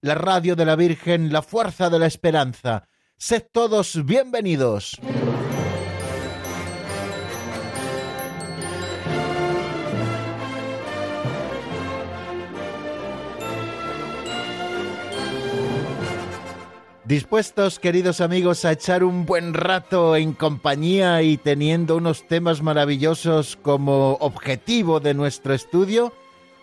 la radio de la Virgen, la fuerza de la esperanza. Sed todos bienvenidos. Dispuestos, queridos amigos, a echar un buen rato en compañía y teniendo unos temas maravillosos como objetivo de nuestro estudio,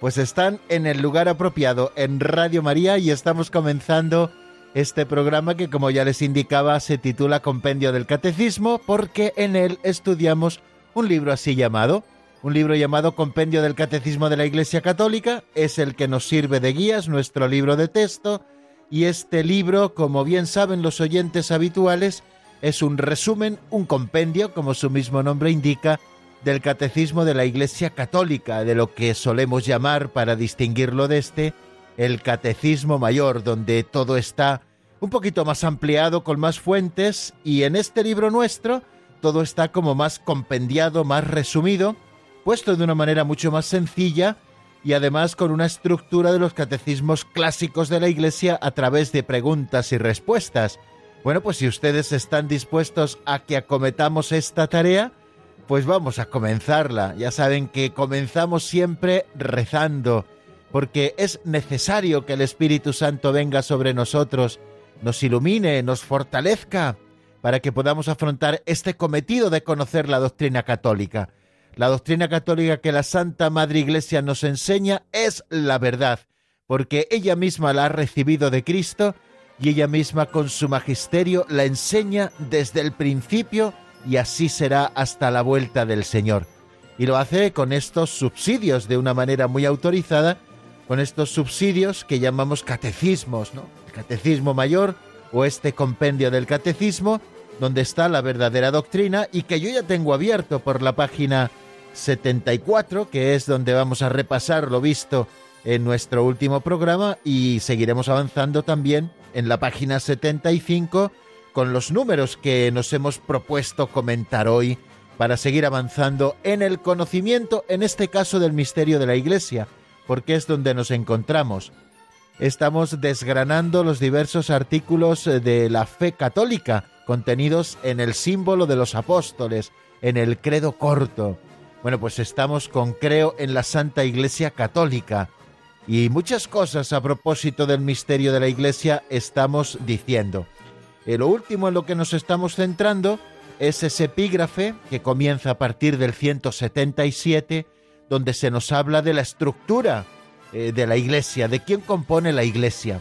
pues están en el lugar apropiado, en Radio María, y estamos comenzando este programa que, como ya les indicaba, se titula Compendio del Catecismo, porque en él estudiamos un libro así llamado, un libro llamado Compendio del Catecismo de la Iglesia Católica, es el que nos sirve de guías, nuestro libro de texto, y este libro, como bien saben los oyentes habituales, es un resumen, un compendio, como su mismo nombre indica, del catecismo de la Iglesia Católica, de lo que solemos llamar, para distinguirlo de este, el catecismo mayor, donde todo está un poquito más ampliado, con más fuentes, y en este libro nuestro todo está como más compendiado, más resumido, puesto de una manera mucho más sencilla, y además con una estructura de los catecismos clásicos de la Iglesia a través de preguntas y respuestas. Bueno, pues si ustedes están dispuestos a que acometamos esta tarea, pues vamos a comenzarla. Ya saben que comenzamos siempre rezando, porque es necesario que el Espíritu Santo venga sobre nosotros, nos ilumine, nos fortalezca, para que podamos afrontar este cometido de conocer la doctrina católica. La doctrina católica que la Santa Madre Iglesia nos enseña es la verdad, porque ella misma la ha recibido de Cristo y ella misma con su magisterio la enseña desde el principio y así será hasta la vuelta del Señor. Y lo hace con estos subsidios de una manera muy autorizada, con estos subsidios que llamamos catecismos, ¿no? El catecismo mayor o este compendio del catecismo, donde está la verdadera doctrina y que yo ya tengo abierto por la página 74, que es donde vamos a repasar lo visto en nuestro último programa y seguiremos avanzando también en la página 75 con los números que nos hemos propuesto comentar hoy para seguir avanzando en el conocimiento, en este caso del misterio de la Iglesia, porque es donde nos encontramos. Estamos desgranando los diversos artículos de la fe católica contenidos en el símbolo de los apóstoles, en el credo corto. Bueno, pues estamos con Creo en la Santa Iglesia Católica y muchas cosas a propósito del misterio de la Iglesia estamos diciendo. Y lo último en lo que nos estamos centrando es ese epígrafe que comienza a partir del 177, donde se nos habla de la estructura eh, de la Iglesia, de quién compone la Iglesia.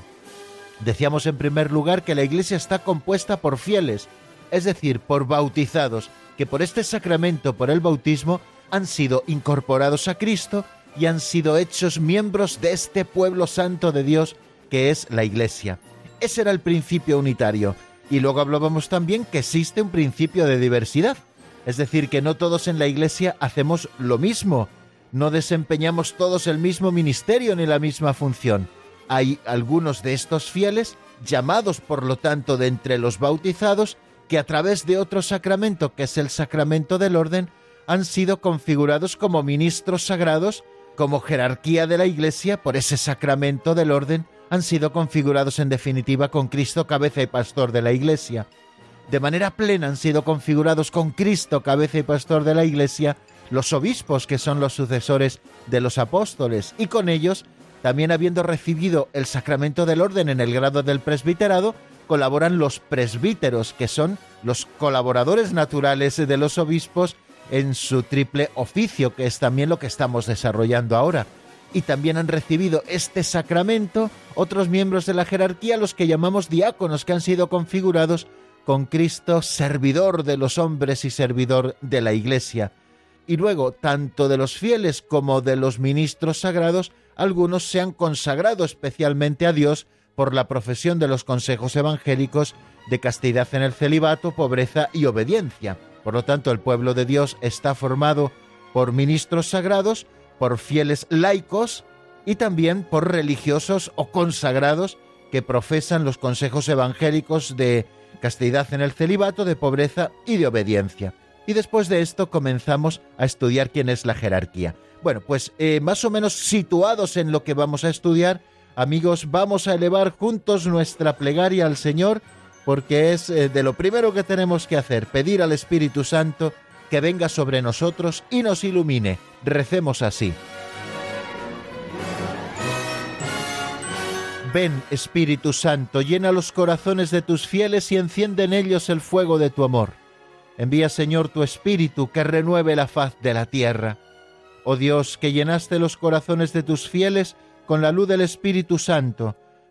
Decíamos en primer lugar que la Iglesia está compuesta por fieles, es decir, por bautizados, que por este sacramento, por el bautismo, han sido incorporados a Cristo y han sido hechos miembros de este pueblo santo de Dios que es la Iglesia. Ese era el principio unitario. Y luego hablábamos también que existe un principio de diversidad. Es decir, que no todos en la Iglesia hacemos lo mismo, no desempeñamos todos el mismo ministerio ni la misma función. Hay algunos de estos fieles, llamados por lo tanto de entre los bautizados, que a través de otro sacramento, que es el sacramento del orden, han sido configurados como ministros sagrados, como jerarquía de la Iglesia por ese sacramento del orden, han sido configurados en definitiva con Cristo cabeza y pastor de la Iglesia. De manera plena han sido configurados con Cristo cabeza y pastor de la Iglesia los obispos que son los sucesores de los apóstoles y con ellos, también habiendo recibido el sacramento del orden en el grado del presbiterado, colaboran los presbíteros que son los colaboradores naturales de los obispos en su triple oficio, que es también lo que estamos desarrollando ahora. Y también han recibido este sacramento otros miembros de la jerarquía, los que llamamos diáconos, que han sido configurados con Cristo, servidor de los hombres y servidor de la Iglesia. Y luego, tanto de los fieles como de los ministros sagrados, algunos se han consagrado especialmente a Dios por la profesión de los consejos evangélicos de castidad en el celibato, pobreza y obediencia. Por lo tanto, el pueblo de Dios está formado por ministros sagrados, por fieles laicos y también por religiosos o consagrados que profesan los consejos evangélicos de castidad en el celibato, de pobreza y de obediencia. Y después de esto comenzamos a estudiar quién es la jerarquía. Bueno, pues eh, más o menos situados en lo que vamos a estudiar, amigos, vamos a elevar juntos nuestra plegaria al Señor, porque es eh, de lo primero que tenemos que hacer, pedir al Espíritu Santo que venga sobre nosotros y nos ilumine. Recemos así. Ven, Espíritu Santo, llena los corazones de tus fieles y enciende en ellos el fuego de tu amor. Envía, Señor, tu Espíritu que renueve la faz de la tierra. Oh Dios, que llenaste los corazones de tus fieles con la luz del Espíritu Santo,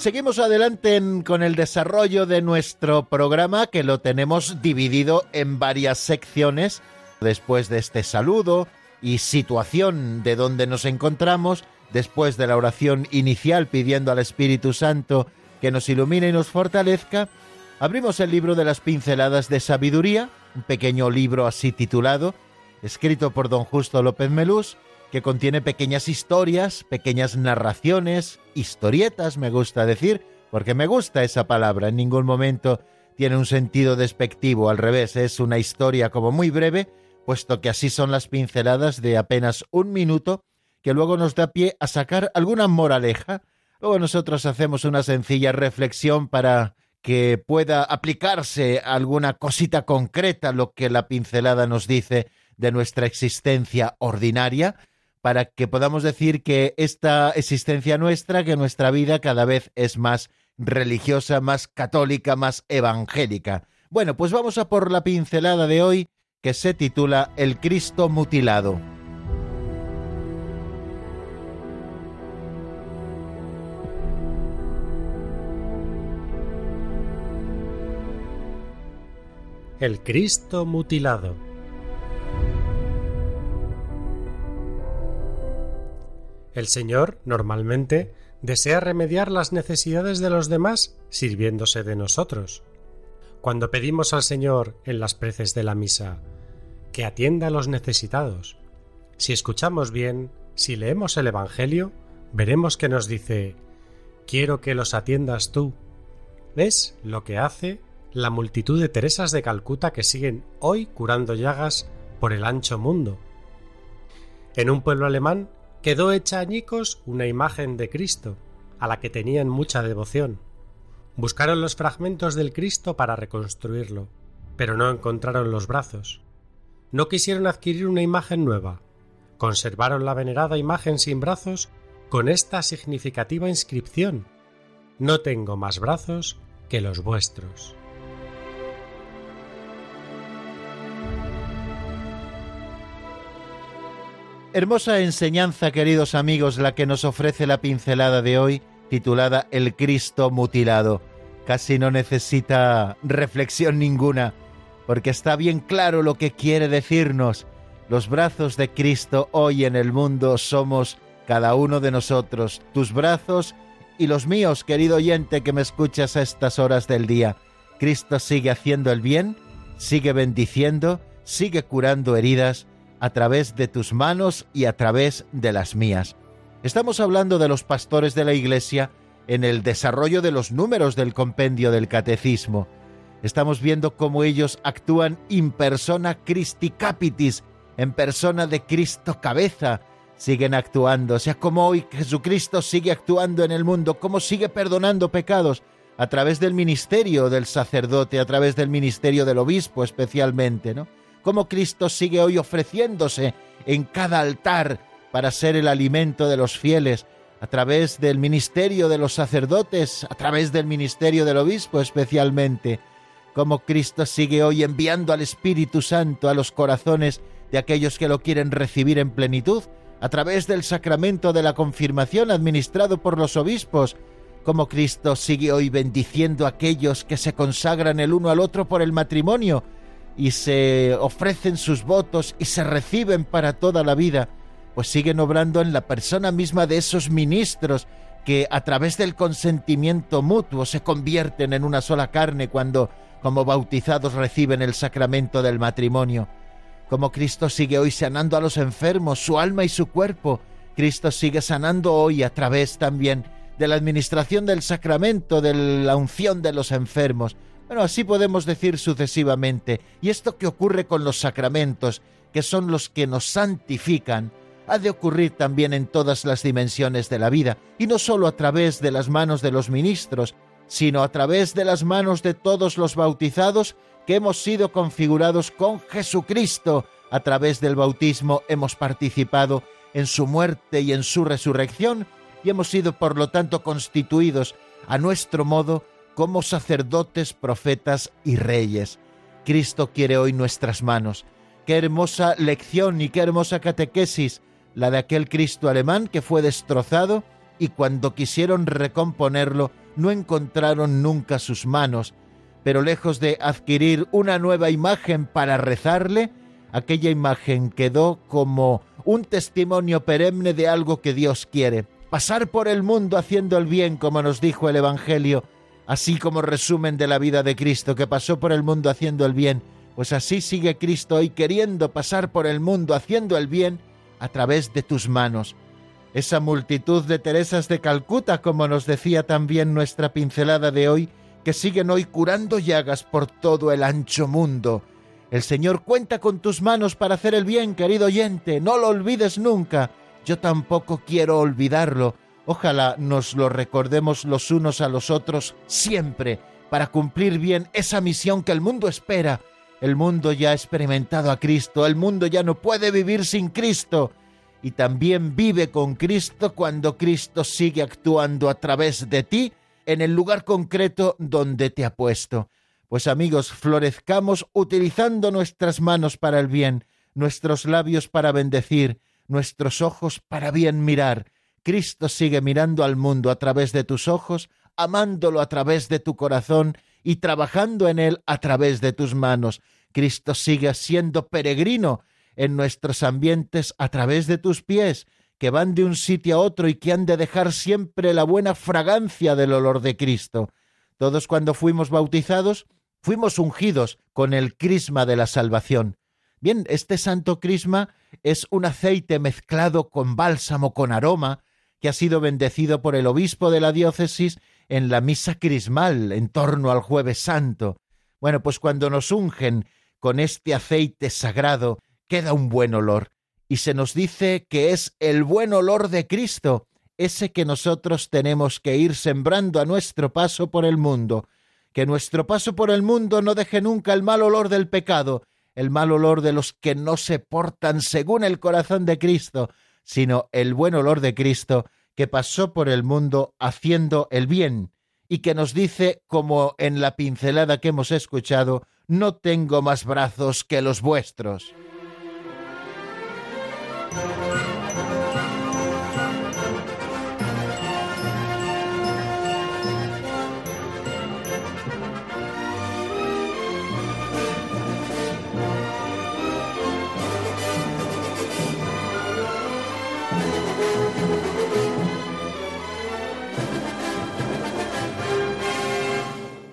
Seguimos adelante con el desarrollo de nuestro programa que lo tenemos dividido en varias secciones. Después de este saludo y situación de donde nos encontramos, después de la oración inicial pidiendo al Espíritu Santo que nos ilumine y nos fortalezca, abrimos el libro de las pinceladas de sabiduría, un pequeño libro así titulado, escrito por don Justo López Melús, que contiene pequeñas historias, pequeñas narraciones, historietas, me gusta decir, porque me gusta esa palabra, en ningún momento tiene un sentido despectivo, al revés, es una historia como muy breve, puesto que así son las pinceladas de apenas un minuto, que luego nos da pie a sacar alguna moraleja, luego nosotros hacemos una sencilla reflexión para que pueda aplicarse alguna cosita concreta lo que la pincelada nos dice de nuestra existencia ordinaria, para que podamos decir que esta existencia nuestra, que nuestra vida cada vez es más religiosa, más católica, más evangélica. Bueno, pues vamos a por la pincelada de hoy que se titula El Cristo mutilado. El Cristo mutilado. El Señor, normalmente, desea remediar las necesidades de los demás sirviéndose de nosotros. Cuando pedimos al Señor en las preces de la misa que atienda a los necesitados, si escuchamos bien, si leemos el Evangelio, veremos que nos dice Quiero que los atiendas tú. Es lo que hace la multitud de Teresas de Calcuta que siguen hoy curando llagas por el ancho mundo. En un pueblo alemán quedó hecha añicos una imagen de Cristo, a la que tenían mucha devoción. Buscaron los fragmentos del Cristo para reconstruirlo, pero no encontraron los brazos. No quisieron adquirir una imagen nueva. Conservaron la venerada imagen sin brazos con esta significativa inscripción No tengo más brazos que los vuestros. Hermosa enseñanza, queridos amigos, la que nos ofrece la pincelada de hoy, titulada El Cristo mutilado. Casi no necesita reflexión ninguna, porque está bien claro lo que quiere decirnos. Los brazos de Cristo hoy en el mundo somos cada uno de nosotros, tus brazos y los míos, querido oyente que me escuchas a estas horas del día. Cristo sigue haciendo el bien, sigue bendiciendo, sigue curando heridas, a través de tus manos y a través de las mías. Estamos hablando de los pastores de la Iglesia en el desarrollo de los números del compendio del Catecismo. Estamos viendo cómo ellos actúan in persona Christi Capitis, en persona de Cristo cabeza, siguen actuando, o sea, como hoy Jesucristo sigue actuando en el mundo, cómo sigue perdonando pecados a través del ministerio del sacerdote, a través del ministerio del obispo especialmente, ¿no? Cómo Cristo sigue hoy ofreciéndose en cada altar para ser el alimento de los fieles, a través del ministerio de los sacerdotes, a través del ministerio del obispo especialmente, como Cristo sigue hoy enviando al Espíritu Santo a los corazones de aquellos que lo quieren recibir en plenitud, a través del sacramento de la confirmación administrado por los obispos, como Cristo sigue hoy bendiciendo a aquellos que se consagran el uno al otro por el matrimonio y se ofrecen sus votos y se reciben para toda la vida, pues siguen obrando en la persona misma de esos ministros que a través del consentimiento mutuo se convierten en una sola carne cuando como bautizados reciben el sacramento del matrimonio. Como Cristo sigue hoy sanando a los enfermos, su alma y su cuerpo, Cristo sigue sanando hoy a través también de la administración del sacramento, de la unción de los enfermos. Bueno, así podemos decir sucesivamente. Y esto que ocurre con los sacramentos, que son los que nos santifican, ha de ocurrir también en todas las dimensiones de la vida, y no sólo a través de las manos de los ministros, sino a través de las manos de todos los bautizados que hemos sido configurados con Jesucristo. A través del bautismo hemos participado en su muerte y en su resurrección y hemos sido por lo tanto constituidos a nuestro modo como sacerdotes, profetas y reyes. Cristo quiere hoy nuestras manos. Qué hermosa lección y qué hermosa catequesis la de aquel Cristo alemán que fue destrozado y cuando quisieron recomponerlo no encontraron nunca sus manos, pero lejos de adquirir una nueva imagen para rezarle, aquella imagen quedó como un testimonio perenne de algo que Dios quiere, pasar por el mundo haciendo el bien, como nos dijo el Evangelio, así como resumen de la vida de Cristo, que pasó por el mundo haciendo el bien, pues así sigue Cristo hoy queriendo pasar por el mundo haciendo el bien a través de tus manos esa multitud de Teresas de Calcuta, como nos decía también nuestra pincelada de hoy, que siguen hoy curando llagas por todo el ancho mundo. El Señor cuenta con tus manos para hacer el bien, querido oyente, no lo olvides nunca. Yo tampoco quiero olvidarlo. Ojalá nos lo recordemos los unos a los otros siempre, para cumplir bien esa misión que el mundo espera. El mundo ya ha experimentado a Cristo, el mundo ya no puede vivir sin Cristo y también vive con Cristo cuando Cristo sigue actuando a través de ti en el lugar concreto donde te ha puesto. Pues amigos, florezcamos utilizando nuestras manos para el bien, nuestros labios para bendecir, nuestros ojos para bien mirar. Cristo sigue mirando al mundo a través de tus ojos, amándolo a través de tu corazón y trabajando en él a través de tus manos. Cristo sigue siendo peregrino en nuestros ambientes a través de tus pies, que van de un sitio a otro y que han de dejar siempre la buena fragancia del olor de Cristo. Todos cuando fuimos bautizados, fuimos ungidos con el crisma de la salvación. Bien, este santo crisma es un aceite mezclado con bálsamo, con aroma, que ha sido bendecido por el obispo de la diócesis en la misa crismal en torno al jueves santo. Bueno, pues cuando nos ungen con este aceite sagrado, queda un buen olor. Y se nos dice que es el buen olor de Cristo, ese que nosotros tenemos que ir sembrando a nuestro paso por el mundo. Que nuestro paso por el mundo no deje nunca el mal olor del pecado, el mal olor de los que no se portan según el corazón de Cristo, sino el buen olor de Cristo que pasó por el mundo haciendo el bien y que nos dice, como en la pincelada que hemos escuchado, no tengo más brazos que los vuestros.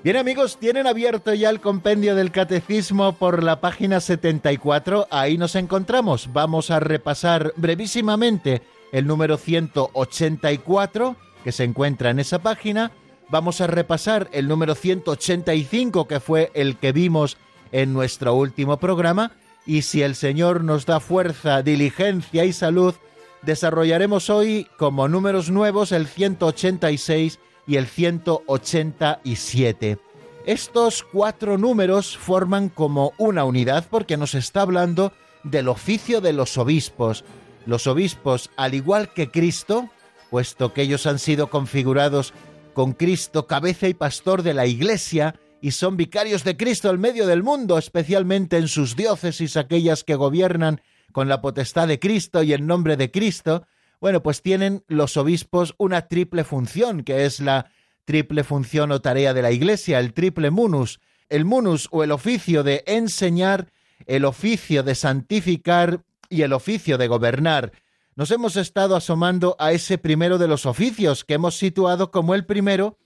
Bien amigos, tienen abierto ya el compendio del catecismo por la página 74, ahí nos encontramos. Vamos a repasar brevísimamente el número 184 que se encuentra en esa página. Vamos a repasar el número 185 que fue el que vimos en nuestro último programa. Y si el Señor nos da fuerza, diligencia y salud, desarrollaremos hoy como números nuevos el 186 y el 187. Estos cuatro números forman como una unidad porque nos está hablando del oficio de los obispos. Los obispos, al igual que Cristo, puesto que ellos han sido configurados con Cristo, cabeza y pastor de la Iglesia, y son vicarios de Cristo al medio del mundo, especialmente en sus diócesis, aquellas que gobiernan con la potestad de Cristo y en nombre de Cristo, bueno, pues tienen los obispos una triple función, que es la triple función o tarea de la Iglesia, el triple munus, el munus o el oficio de enseñar, el oficio de santificar y el oficio de gobernar. Nos hemos estado asomando a ese primero de los oficios que hemos situado como el primero,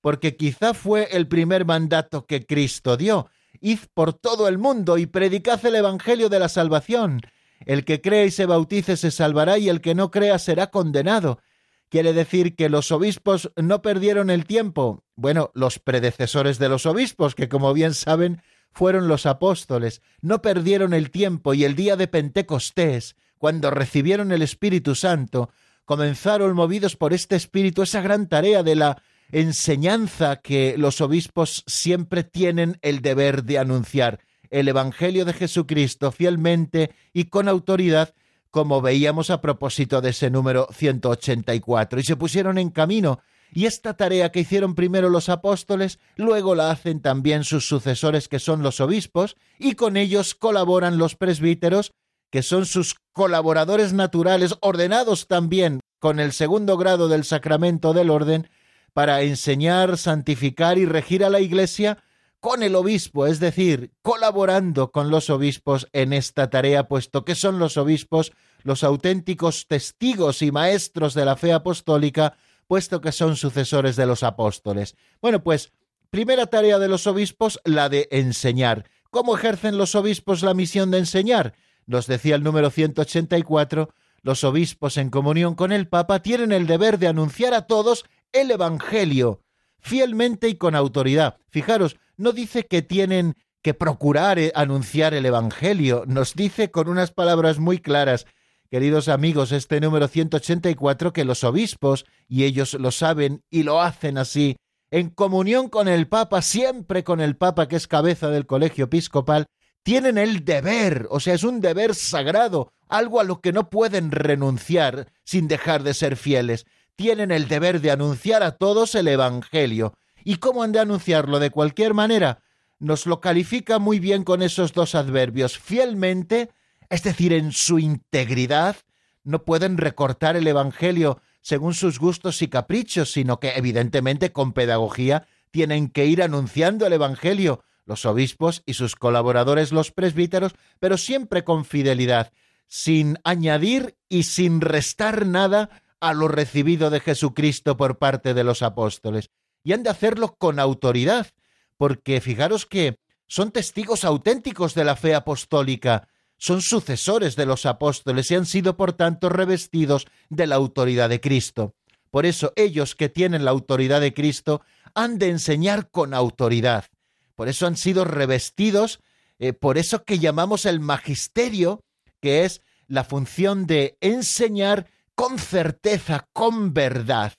porque quizá fue el primer mandato que Cristo dio. Id por todo el mundo y predicad el Evangelio de la salvación. El que cree y se bautice se salvará y el que no crea será condenado. Quiere decir que los obispos no perdieron el tiempo. Bueno, los predecesores de los obispos, que como bien saben, fueron los apóstoles, no perdieron el tiempo y el día de Pentecostés, cuando recibieron el Espíritu Santo, comenzaron movidos por este Espíritu esa gran tarea de la enseñanza que los obispos siempre tienen el deber de anunciar, el Evangelio de Jesucristo fielmente y con autoridad, como veíamos a propósito de ese número 184, y se pusieron en camino, y esta tarea que hicieron primero los apóstoles, luego la hacen también sus sucesores que son los obispos, y con ellos colaboran los presbíteros, que son sus colaboradores naturales, ordenados también con el segundo grado del sacramento del orden, para enseñar, santificar y regir a la Iglesia con el obispo, es decir, colaborando con los obispos en esta tarea, puesto que son los obispos los auténticos testigos y maestros de la fe apostólica, puesto que son sucesores de los apóstoles. Bueno, pues, primera tarea de los obispos, la de enseñar. ¿Cómo ejercen los obispos la misión de enseñar? Nos decía el número 184, los obispos en comunión con el Papa tienen el deber de anunciar a todos el Evangelio, fielmente y con autoridad. Fijaros, no dice que tienen que procurar eh, anunciar el Evangelio, nos dice con unas palabras muy claras, queridos amigos, este número 184, que los obispos, y ellos lo saben y lo hacen así, en comunión con el Papa, siempre con el Papa que es cabeza del colegio episcopal, tienen el deber, o sea, es un deber sagrado, algo a lo que no pueden renunciar sin dejar de ser fieles tienen el deber de anunciar a todos el Evangelio. ¿Y cómo han de anunciarlo? De cualquier manera, nos lo califica muy bien con esos dos adverbios. Fielmente, es decir, en su integridad, no pueden recortar el Evangelio según sus gustos y caprichos, sino que evidentemente con pedagogía tienen que ir anunciando el Evangelio, los obispos y sus colaboradores los presbíteros, pero siempre con fidelidad, sin añadir y sin restar nada a lo recibido de Jesucristo por parte de los apóstoles. Y han de hacerlo con autoridad, porque fijaros que son testigos auténticos de la fe apostólica, son sucesores de los apóstoles y han sido por tanto revestidos de la autoridad de Cristo. Por eso ellos que tienen la autoridad de Cristo han de enseñar con autoridad. Por eso han sido revestidos, eh, por eso que llamamos el magisterio, que es la función de enseñar con certeza, con verdad,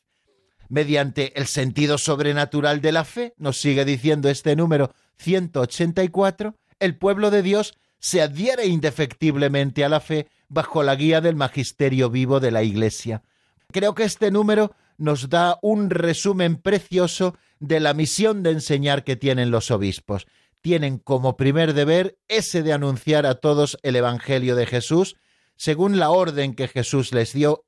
mediante el sentido sobrenatural de la fe, nos sigue diciendo este número 184, el pueblo de Dios se adhiere indefectiblemente a la fe bajo la guía del magisterio vivo de la Iglesia. Creo que este número nos da un resumen precioso de la misión de enseñar que tienen los obispos. Tienen como primer deber ese de anunciar a todos el Evangelio de Jesús, según la orden que Jesús les dio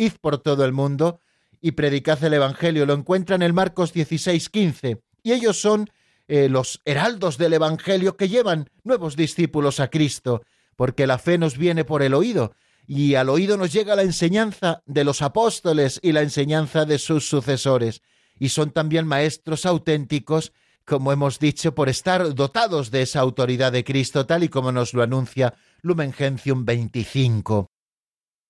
id por todo el mundo y predicad el Evangelio. Lo encuentran en Marcos 16, 15. Y ellos son eh, los heraldos del Evangelio que llevan nuevos discípulos a Cristo, porque la fe nos viene por el oído, y al oído nos llega la enseñanza de los apóstoles y la enseñanza de sus sucesores, y son también maestros auténticos, como hemos dicho, por estar dotados de esa autoridad de Cristo, tal y como nos lo anuncia Lumen Gentium 25.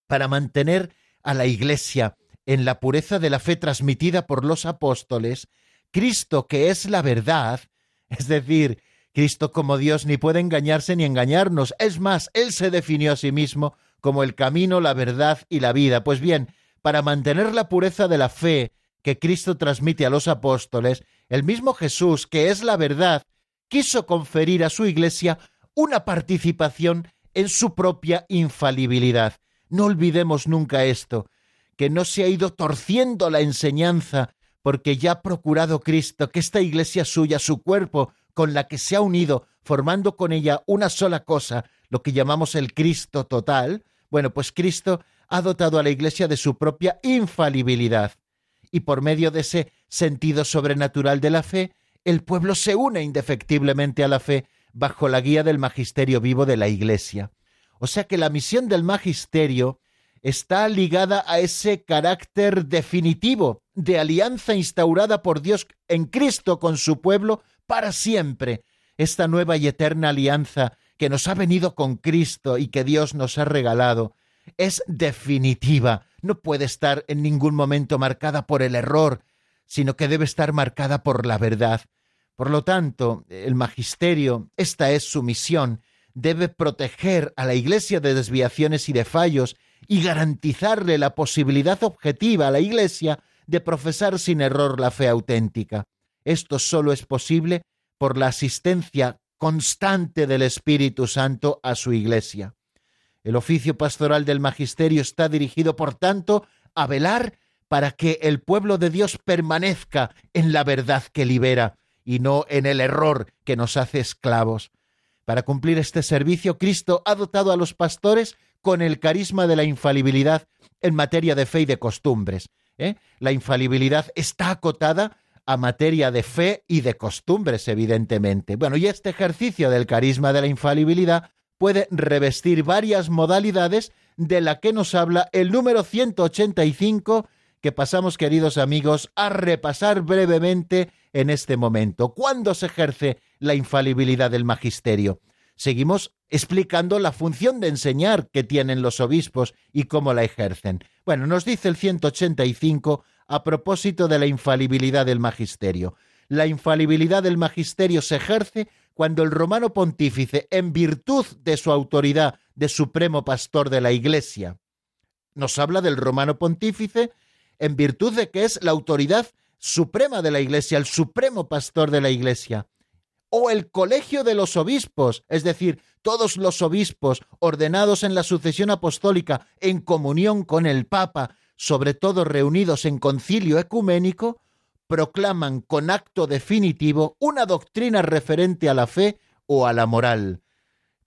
Para mantener a la Iglesia en la pureza de la fe transmitida por los apóstoles, Cristo que es la verdad, es decir, Cristo como Dios ni puede engañarse ni engañarnos, es más, Él se definió a sí mismo como el camino, la verdad y la vida. Pues bien, para mantener la pureza de la fe que Cristo transmite a los apóstoles, el mismo Jesús, que es la verdad, quiso conferir a su Iglesia una participación en su propia infalibilidad No olvidemos nunca esto, que no se ha ido torciendo la enseñanza porque ya ha procurado Cristo que esta iglesia suya, su cuerpo, con la que se ha unido, formando con ella una sola cosa, lo que llamamos el Cristo total, bueno, pues Cristo ha dotado a la iglesia de su propia infalibilidad. Y por medio de ese sentido sobrenatural de la fe, el pueblo se une indefectiblemente a la fe bajo la guía del magisterio vivo de la iglesia. O sea que la misión del magisterio está ligada a ese carácter definitivo de alianza instaurada por Dios en Cristo con su pueblo para siempre. Esta nueva y eterna alianza que nos ha venido con Cristo y que Dios nos ha regalado es definitiva, no puede estar en ningún momento marcada por el error, sino que debe estar marcada por la verdad. Por lo tanto, el magisterio, esta es su misión, debe proteger a la Iglesia de desviaciones y de fallos y garantizarle la posibilidad objetiva a la Iglesia de profesar sin error la fe auténtica. Esto solo es posible por la asistencia constante del Espíritu Santo a su Iglesia. El oficio pastoral del magisterio está dirigido, por tanto, a velar para que el pueblo de Dios permanezca en la verdad que libera y no en el error que nos hace esclavos. Para cumplir este servicio, Cristo ha dotado a los pastores con el carisma de la infalibilidad en materia de fe y de costumbres. ¿eh? La infalibilidad está acotada a materia de fe y de costumbres, evidentemente. Bueno, y este ejercicio del carisma de la infalibilidad puede revestir varias modalidades de la que nos habla el número 185 que pasamos, queridos amigos, a repasar brevemente en este momento. ¿Cuándo se ejerce la infalibilidad del magisterio? Seguimos explicando la función de enseñar que tienen los obispos y cómo la ejercen. Bueno, nos dice el 185 a propósito de la infalibilidad del magisterio. La infalibilidad del magisterio se ejerce cuando el romano pontífice, en virtud de su autoridad de supremo pastor de la Iglesia, nos habla del romano pontífice en virtud de que es la autoridad suprema de la Iglesia, el supremo pastor de la Iglesia, o el colegio de los obispos, es decir, todos los obispos ordenados en la sucesión apostólica en comunión con el Papa, sobre todo reunidos en concilio ecuménico, proclaman con acto definitivo una doctrina referente a la fe o a la moral.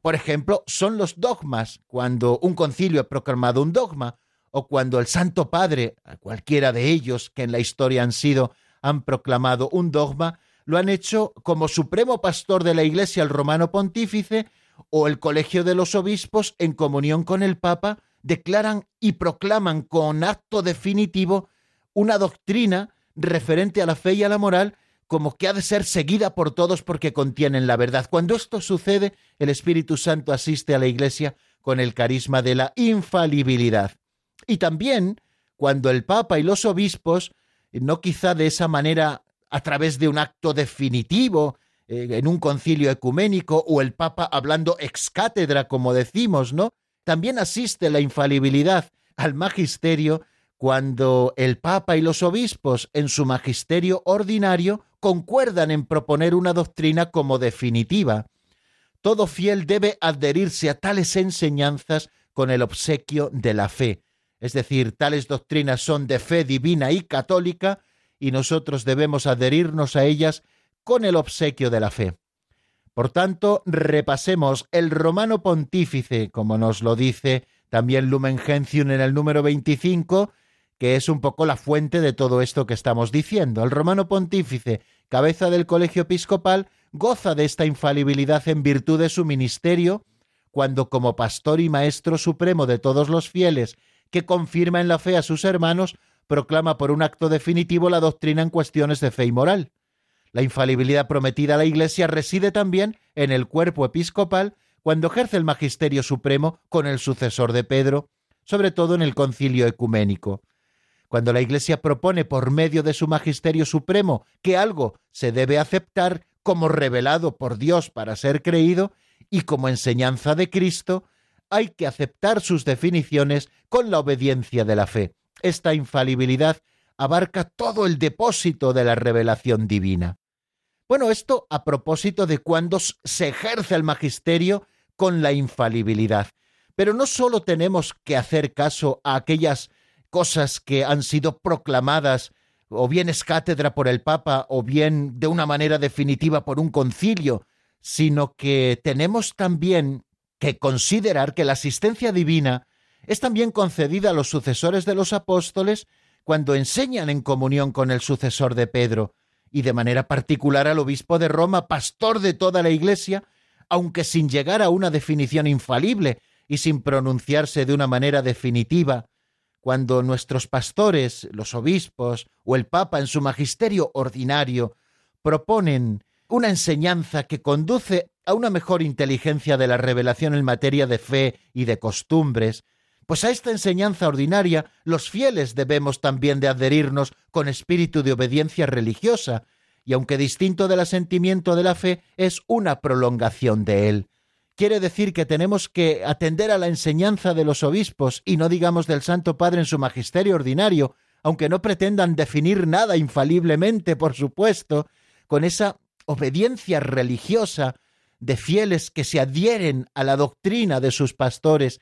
Por ejemplo, son los dogmas, cuando un concilio ha proclamado un dogma, o cuando el Santo Padre, a cualquiera de ellos que en la historia han sido, han proclamado un dogma, lo han hecho como supremo pastor de la Iglesia el romano pontífice o el colegio de los obispos en comunión con el Papa, declaran y proclaman con acto definitivo una doctrina referente a la fe y a la moral como que ha de ser seguida por todos porque contienen la verdad. Cuando esto sucede, el Espíritu Santo asiste a la Iglesia con el carisma de la infalibilidad. Y también cuando el Papa y los obispos, no quizá de esa manera a través de un acto definitivo, eh, en un concilio ecuménico, o el Papa hablando ex cátedra, como decimos, ¿no? También asiste la infalibilidad al magisterio cuando el Papa y los obispos en su magisterio ordinario concuerdan en proponer una doctrina como definitiva. Todo fiel debe adherirse a tales enseñanzas con el obsequio de la fe. Es decir, tales doctrinas son de fe divina y católica y nosotros debemos adherirnos a ellas con el obsequio de la fe. Por tanto, repasemos el romano pontífice, como nos lo dice también Lumen Gentium en el número 25, que es un poco la fuente de todo esto que estamos diciendo. El romano pontífice, cabeza del colegio episcopal, goza de esta infalibilidad en virtud de su ministerio, cuando como pastor y maestro supremo de todos los fieles, que confirma en la fe a sus hermanos, proclama por un acto definitivo la doctrina en cuestiones de fe y moral. La infalibilidad prometida a la Iglesia reside también en el cuerpo episcopal cuando ejerce el magisterio supremo con el sucesor de Pedro, sobre todo en el concilio ecuménico. Cuando la Iglesia propone por medio de su magisterio supremo que algo se debe aceptar como revelado por Dios para ser creído y como enseñanza de Cristo, hay que aceptar sus definiciones con la obediencia de la fe. Esta infalibilidad abarca todo el depósito de la revelación divina. Bueno, esto a propósito de cuando se ejerce el magisterio con la infalibilidad. Pero no solo tenemos que hacer caso a aquellas cosas que han sido proclamadas o bien es cátedra por el Papa o bien de una manera definitiva por un concilio, sino que tenemos también que considerar que la asistencia divina es también concedida a los sucesores de los apóstoles cuando enseñan en comunión con el sucesor de Pedro, y de manera particular al obispo de Roma, pastor de toda la Iglesia, aunque sin llegar a una definición infalible y sin pronunciarse de una manera definitiva, cuando nuestros pastores, los obispos o el Papa en su magisterio ordinario proponen una enseñanza que conduce a una mejor inteligencia de la revelación en materia de fe y de costumbres, pues a esta enseñanza ordinaria los fieles debemos también de adherirnos con espíritu de obediencia religiosa, y aunque distinto del asentimiento de la fe, es una prolongación de él. Quiere decir que tenemos que atender a la enseñanza de los obispos y no digamos del Santo Padre en su magisterio ordinario, aunque no pretendan definir nada infaliblemente, por supuesto, con esa obediencia religiosa de fieles que se adhieren a la doctrina de sus pastores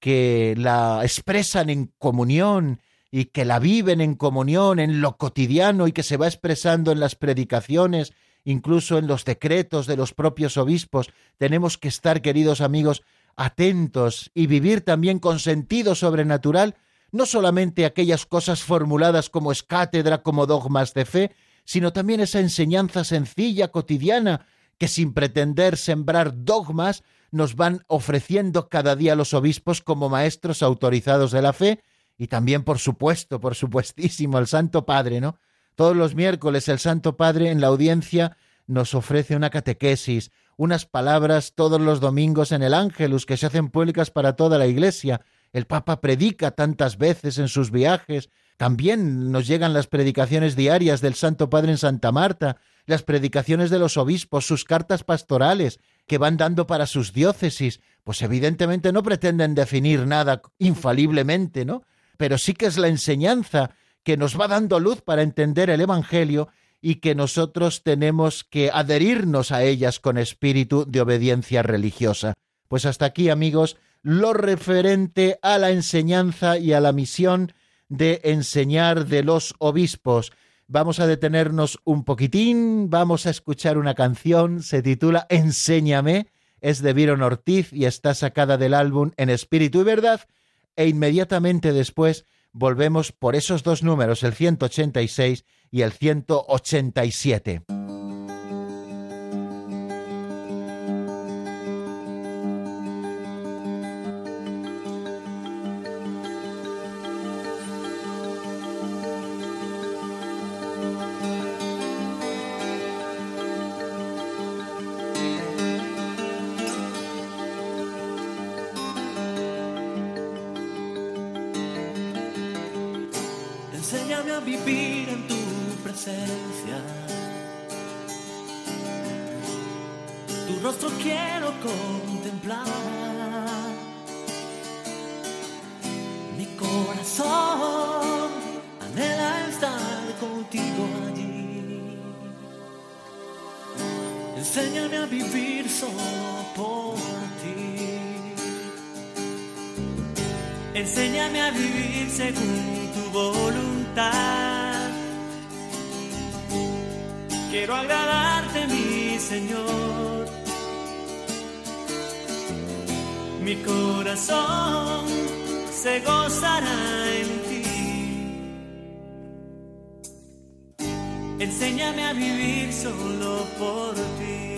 que la expresan en comunión y que la viven en comunión, en lo cotidiano y que se va expresando en las predicaciones, incluso en los decretos de los propios obispos, tenemos que estar, queridos amigos, atentos y vivir también con sentido sobrenatural, no solamente aquellas cosas formuladas como es cátedra, como dogmas de fe, sino también esa enseñanza sencilla, cotidiana, que sin pretender sembrar dogmas, nos van ofreciendo cada día los obispos como maestros autorizados de la fe y también, por supuesto, por supuestísimo, el Santo Padre, ¿no? Todos los miércoles el Santo Padre en la audiencia nos ofrece una catequesis, unas palabras todos los domingos en el Ángelus que se hacen públicas para toda la Iglesia. El Papa predica tantas veces en sus viajes. También nos llegan las predicaciones diarias del Santo Padre en Santa Marta, las predicaciones de los obispos, sus cartas pastorales, que van dando para sus diócesis, pues evidentemente no pretenden definir nada infaliblemente, ¿no? Pero sí que es la enseñanza que nos va dando luz para entender el Evangelio y que nosotros tenemos que adherirnos a ellas con espíritu de obediencia religiosa. Pues hasta aquí, amigos, lo referente a la enseñanza y a la misión de enseñar de los obispos. Vamos a detenernos un poquitín, vamos a escuchar una canción, se titula Enséñame, es de Byron Ortiz y está sacada del álbum En Espíritu y Verdad, e inmediatamente después volvemos por esos dos números, el 186 y el 187. tu rostro quiero contemplar. Mi corazón anhela estar contigo allí. Enséñame a vivir solo por ti. Enséñame a vivir según tu voluntad. Quiero agradarte, mi Señor. mi corazón se gozará en ti. Enséñame a vivir solo por ti.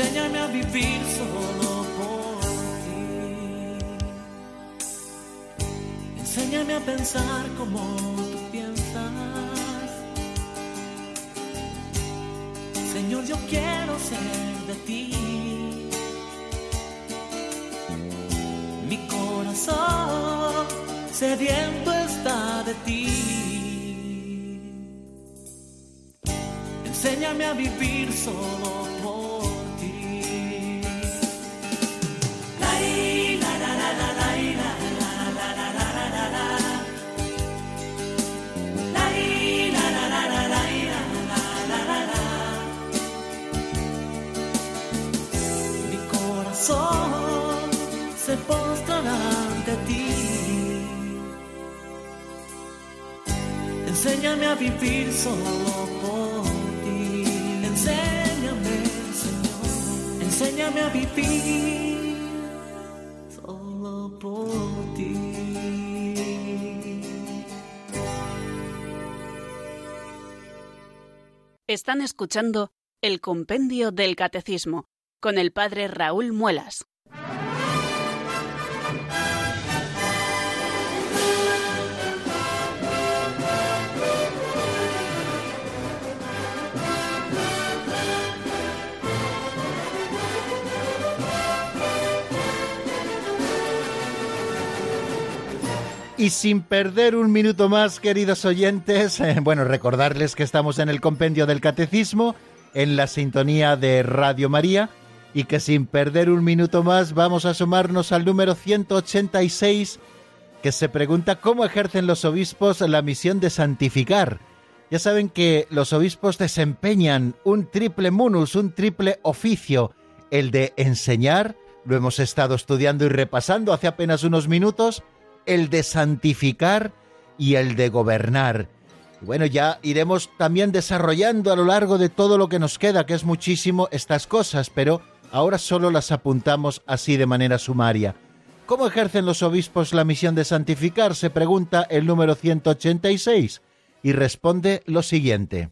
enséñame a vivir solo por ti. Enséñame a pensar como tú piensas. Señor, yo quiero ser de ti. Mi corazón sediento está de ti. Enséñame a vivir solo. Enséñame a vivir solo por ti. Enséñame, Señor. Enséñame a vivir solo por ti. Están escuchando el Compendio del Catecismo con el Padre Raúl Muelas. Y sin perder un minuto más, queridos oyentes, eh, bueno, recordarles que estamos en el compendio del catecismo, en la sintonía de Radio María, y que sin perder un minuto más vamos a sumarnos al número 186, que se pregunta cómo ejercen los obispos la misión de santificar. Ya saben que los obispos desempeñan un triple munus, un triple oficio, el de enseñar, lo hemos estado estudiando y repasando hace apenas unos minutos, el de santificar y el de gobernar. Bueno, ya iremos también desarrollando a lo largo de todo lo que nos queda, que es muchísimo, estas cosas, pero ahora solo las apuntamos así de manera sumaria. ¿Cómo ejercen los obispos la misión de santificar? Se pregunta el número 186 y responde lo siguiente.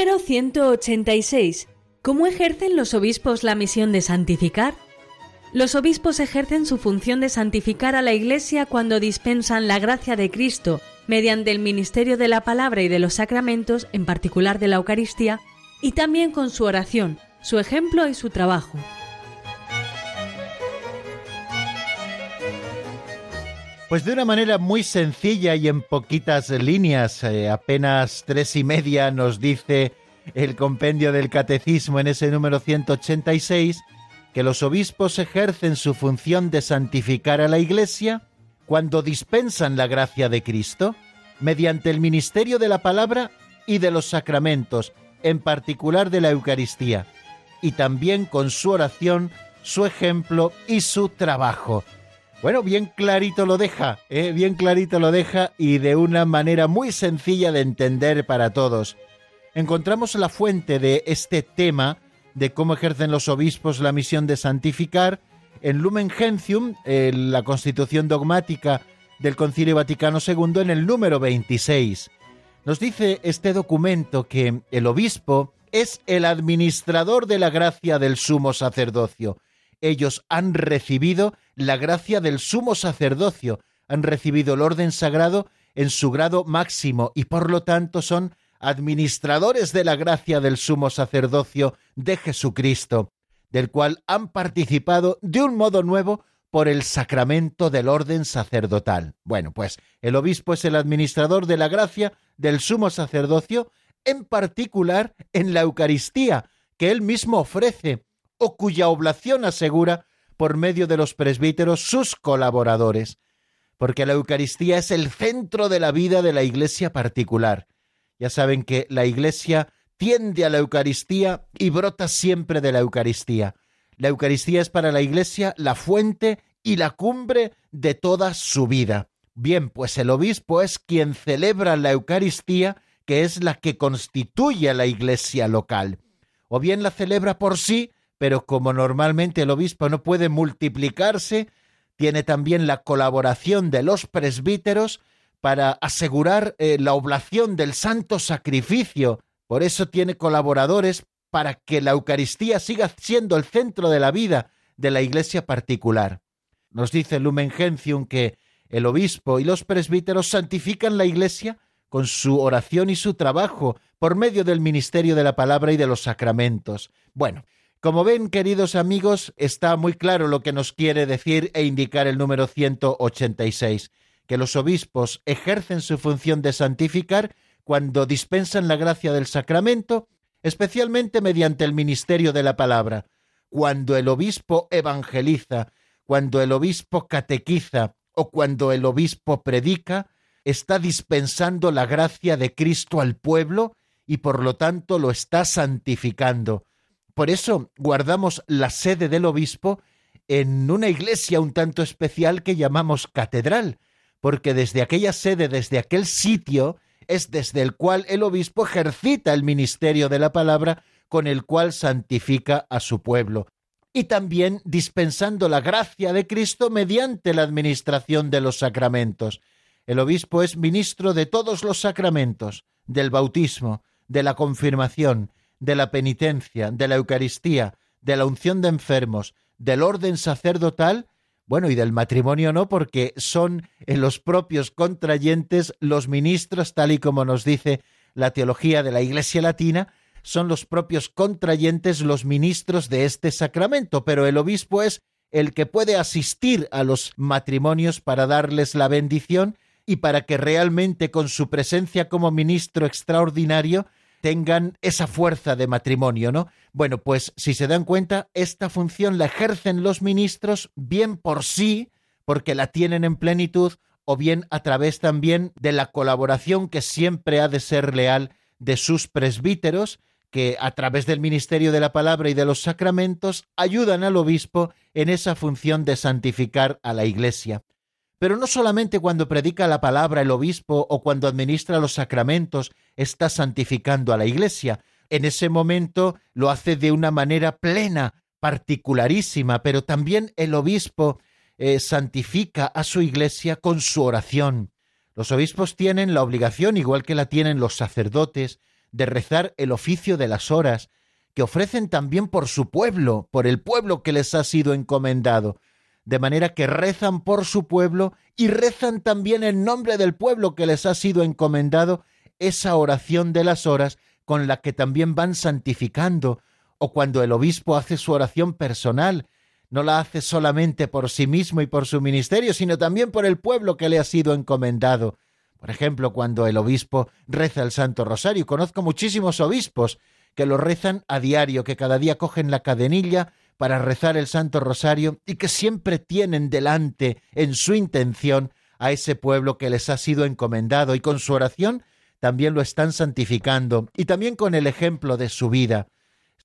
Número 186. ¿Cómo ejercen los obispos la misión de santificar? Los obispos ejercen su función de santificar a la Iglesia cuando dispensan la gracia de Cristo mediante el ministerio de la palabra y de los sacramentos, en particular de la Eucaristía, y también con su oración, su ejemplo y su trabajo. Pues de una manera muy sencilla y en poquitas líneas, eh, apenas tres y media, nos dice el compendio del catecismo en ese número 186, que los obispos ejercen su función de santificar a la Iglesia cuando dispensan la gracia de Cristo mediante el ministerio de la palabra y de los sacramentos, en particular de la Eucaristía, y también con su oración, su ejemplo y su trabajo. Bueno, bien clarito lo deja, ¿eh? bien clarito lo deja y de una manera muy sencilla de entender para todos. Encontramos la fuente de este tema de cómo ejercen los obispos la misión de santificar en Lumen Gentium, en la constitución dogmática del Concilio Vaticano II, en el número 26. Nos dice este documento que el obispo es el administrador de la gracia del sumo sacerdocio. Ellos han recibido la gracia del sumo sacerdocio, han recibido el orden sagrado en su grado máximo y por lo tanto son administradores de la gracia del sumo sacerdocio de Jesucristo, del cual han participado de un modo nuevo por el sacramento del orden sacerdotal. Bueno, pues el obispo es el administrador de la gracia del sumo sacerdocio, en particular en la Eucaristía, que él mismo ofrece, o cuya oblación asegura por medio de los presbíteros sus colaboradores, porque la Eucaristía es el centro de la vida de la Iglesia particular. Ya saben que la Iglesia tiende a la Eucaristía y brota siempre de la Eucaristía. La Eucaristía es para la Iglesia la fuente y la cumbre de toda su vida. Bien, pues el obispo es quien celebra la Eucaristía, que es la que constituye a la Iglesia local. O bien la celebra por sí, pero como normalmente el obispo no puede multiplicarse, tiene también la colaboración de los presbíteros para asegurar eh, la oblación del santo sacrificio. Por eso tiene colaboradores para que la Eucaristía siga siendo el centro de la vida de la iglesia particular. Nos dice Lumen Gentium que el obispo y los presbíteros santifican la iglesia con su oración y su trabajo por medio del ministerio de la palabra y de los sacramentos. Bueno, como ven, queridos amigos, está muy claro lo que nos quiere decir e indicar el número 186, que los obispos ejercen su función de santificar cuando dispensan la gracia del sacramento, especialmente mediante el ministerio de la palabra, cuando el obispo evangeliza, cuando el obispo catequiza o cuando el obispo predica, está dispensando la gracia de Cristo al pueblo y por lo tanto lo está santificando. Por eso guardamos la sede del obispo en una iglesia un tanto especial que llamamos catedral, porque desde aquella sede, desde aquel sitio, es desde el cual el obispo ejercita el ministerio de la palabra con el cual santifica a su pueblo, y también dispensando la gracia de Cristo mediante la administración de los sacramentos. El obispo es ministro de todos los sacramentos, del bautismo, de la confirmación, de la penitencia, de la Eucaristía, de la unción de enfermos, del orden sacerdotal, bueno, y del matrimonio no, porque son en los propios contrayentes los ministros, tal y como nos dice la teología de la Iglesia Latina, son los propios contrayentes los ministros de este sacramento, pero el obispo es el que puede asistir a los matrimonios para darles la bendición y para que realmente con su presencia como ministro extraordinario tengan esa fuerza de matrimonio, ¿no? Bueno, pues si se dan cuenta, esta función la ejercen los ministros bien por sí, porque la tienen en plenitud, o bien a través también de la colaboración que siempre ha de ser leal de sus presbíteros, que a través del ministerio de la palabra y de los sacramentos ayudan al obispo en esa función de santificar a la Iglesia. Pero no solamente cuando predica la palabra el obispo o cuando administra los sacramentos está santificando a la Iglesia. En ese momento lo hace de una manera plena, particularísima, pero también el obispo eh, santifica a su Iglesia con su oración. Los obispos tienen la obligación, igual que la tienen los sacerdotes, de rezar el oficio de las horas, que ofrecen también por su pueblo, por el pueblo que les ha sido encomendado, de manera que rezan por su pueblo y rezan también en nombre del pueblo que les ha sido encomendado esa oración de las horas con la que también van santificando, o cuando el obispo hace su oración personal, no la hace solamente por sí mismo y por su ministerio, sino también por el pueblo que le ha sido encomendado. Por ejemplo, cuando el obispo reza el Santo Rosario, conozco muchísimos obispos que lo rezan a diario, que cada día cogen la cadenilla para rezar el Santo Rosario y que siempre tienen delante en su intención a ese pueblo que les ha sido encomendado y con su oración también lo están santificando y también con el ejemplo de su vida.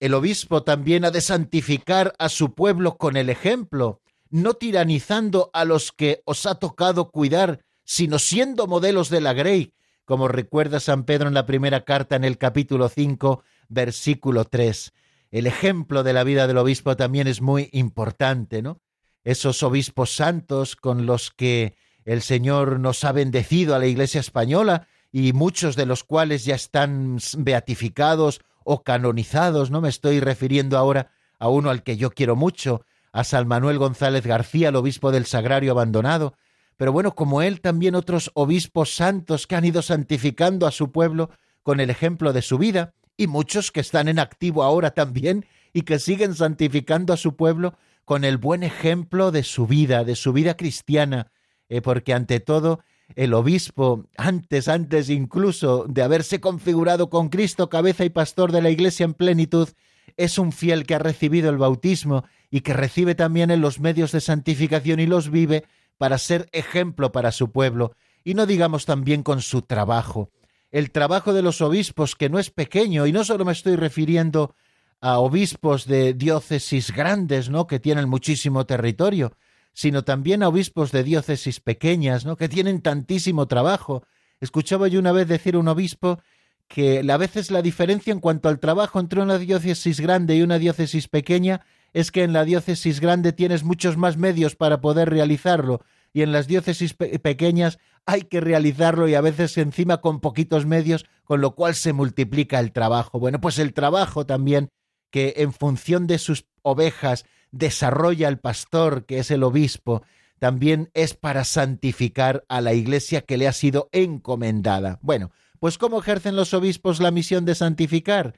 El obispo también ha de santificar a su pueblo con el ejemplo, no tiranizando a los que os ha tocado cuidar, sino siendo modelos de la Grey, como recuerda San Pedro en la primera carta en el capítulo 5, versículo 3. El ejemplo de la vida del obispo también es muy importante, ¿no? Esos obispos santos con los que el Señor nos ha bendecido a la Iglesia española y muchos de los cuales ya están beatificados o canonizados, no me estoy refiriendo ahora a uno al que yo quiero mucho, a San Manuel González García, el obispo del Sagrario abandonado, pero bueno, como él, también otros obispos santos que han ido santificando a su pueblo con el ejemplo de su vida, y muchos que están en activo ahora también y que siguen santificando a su pueblo con el buen ejemplo de su vida, de su vida cristiana, eh, porque ante todo el obispo, antes, antes incluso de haberse configurado con Cristo, cabeza y pastor de la Iglesia en plenitud, es un fiel que ha recibido el bautismo y que recibe también en los medios de santificación y los vive para ser ejemplo para su pueblo, y no digamos también con su trabajo. El trabajo de los obispos, que no es pequeño, y no solo me estoy refiriendo a obispos de diócesis grandes, ¿no? que tienen muchísimo territorio, sino también a obispos de diócesis pequeñas, ¿no? que tienen tantísimo trabajo. Escuchaba yo una vez decir a un obispo que a veces la diferencia en cuanto al trabajo entre una diócesis grande y una diócesis pequeña es que en la diócesis grande tienes muchos más medios para poder realizarlo y en las diócesis pequeñas hay que realizarlo y a veces encima con poquitos medios, con lo cual se multiplica el trabajo. Bueno, pues el trabajo también que en función de sus ovejas desarrolla el pastor, que es el obispo, también es para santificar a la iglesia que le ha sido encomendada. Bueno, pues ¿cómo ejercen los obispos la misión de santificar?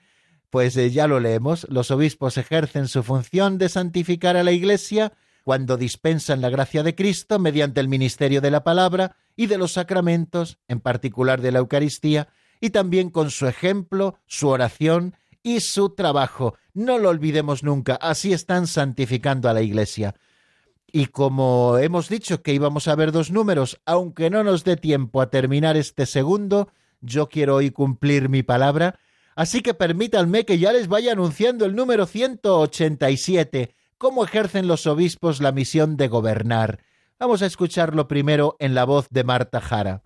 Pues eh, ya lo leemos, los obispos ejercen su función de santificar a la iglesia cuando dispensan la gracia de Cristo mediante el ministerio de la palabra y de los sacramentos, en particular de la Eucaristía, y también con su ejemplo, su oración y su trabajo. No lo olvidemos nunca, así están santificando a la Iglesia. Y como hemos dicho que íbamos a ver dos números, aunque no nos dé tiempo a terminar este segundo, yo quiero hoy cumplir mi palabra, así que permítanme que ya les vaya anunciando el número 187, cómo ejercen los obispos la misión de gobernar. Vamos a escucharlo primero en la voz de Marta Jara.